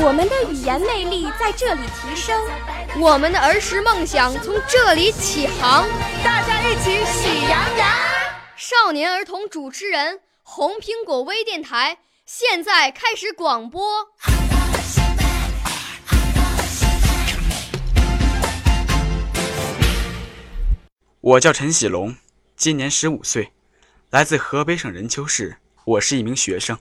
我们的语言魅力在这里提升，我们的儿时梦想从这里起航。大家一起喜羊羊。少年儿童主持人，红苹果微电台。现在开始广播。我叫陈喜龙，今年十五岁，来自河北省任丘市。我是一名学生。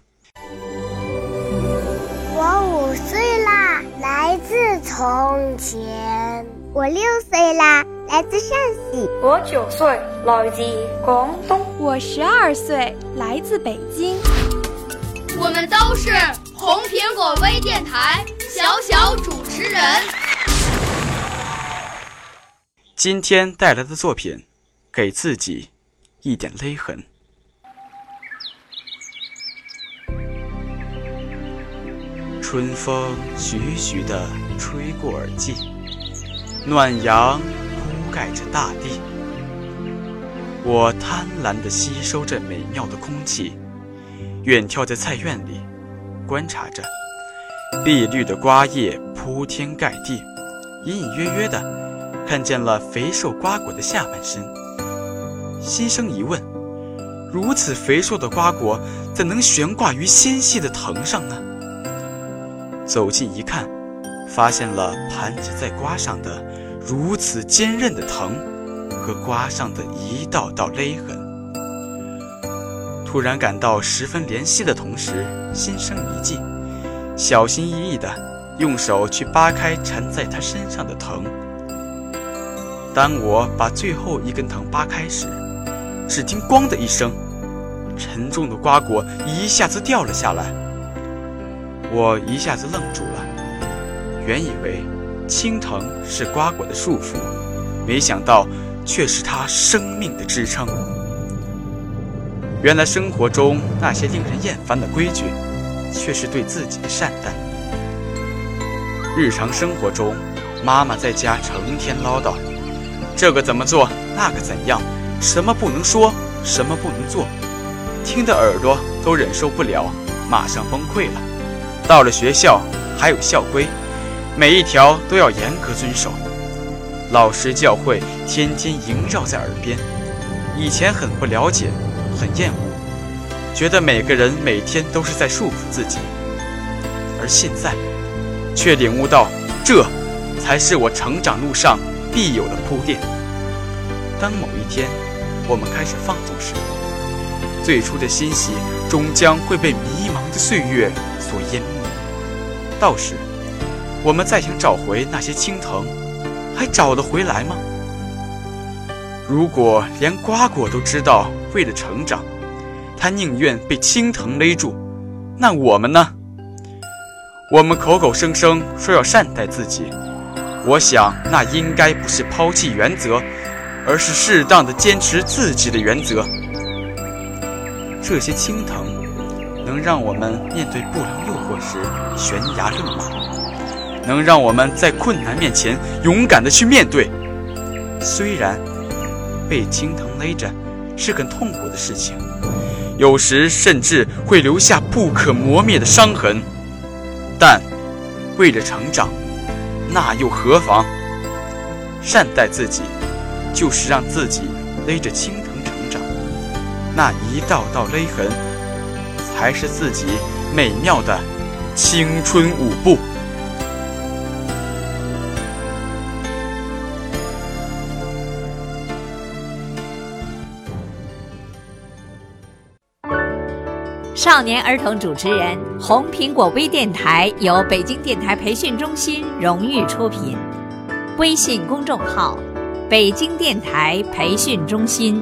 我五岁啦，来自从前。我六岁啦，来自陕西。我九岁，来自广东。我十二岁，来自北京。我们都是红苹果微电台小小主持人。今天带来的作品，给自己一点勒痕。春风徐徐地吹过耳际，暖阳铺盖着大地。我贪婪地吸收着美妙的空气。远眺在菜园里，观察着碧绿的瓜叶铺天盖地，隐隐约约的看见了肥瘦瓜果的下半身，心生疑问：如此肥硕的瓜果怎能悬挂于纤细的藤上呢？走近一看，发现了盘结在瓜上的如此坚韧的藤和瓜上的一道道勒痕。突然感到十分怜惜的同时，心生一计，小心翼翼地用手去扒开缠在他身上的藤。当我把最后一根藤扒开时，只听“咣”的一声，沉重的瓜果一下子掉了下来。我一下子愣住了，原以为青藤是瓜果的束缚，没想到却是它生命的支撑。原来生活中那些令人厌烦的规矩，却是对自己的善待。日常生活中，妈妈在家成天唠叨，这个怎么做，那个怎样，什么不能说，什么不能做，听得耳朵都忍受不了，马上崩溃了。到了学校，还有校规，每一条都要严格遵守，老师教诲天天萦绕在耳边。以前很不了解。很厌恶，觉得每个人每天都是在束缚自己，而现在，却领悟到，这才是我成长路上必有的铺垫。当某一天，我们开始放纵时，最初的欣喜终将会被迷茫的岁月所淹没。到时，我们再想找回那些青藤，还找得回来吗？如果连瓜果都知道。为了成长，他宁愿被青藤勒住。那我们呢？我们口口声声说要善待自己，我想那应该不是抛弃原则，而是适当的坚持自己的原则。这些青藤能让我们面对不良诱惑时悬崖勒马，能让我们在困难面前勇敢的去面对。虽然被青藤勒着。是很痛苦的事情，有时甚至会留下不可磨灭的伤痕。但为了成长，那又何妨？善待自己，就是让自己勒着青藤成长。那一道道勒痕，才是自己美妙的青春舞步。少年儿童主持人，红苹果微电台由北京电台培训中心荣誉出品，微信公众号：北京电台培训中心。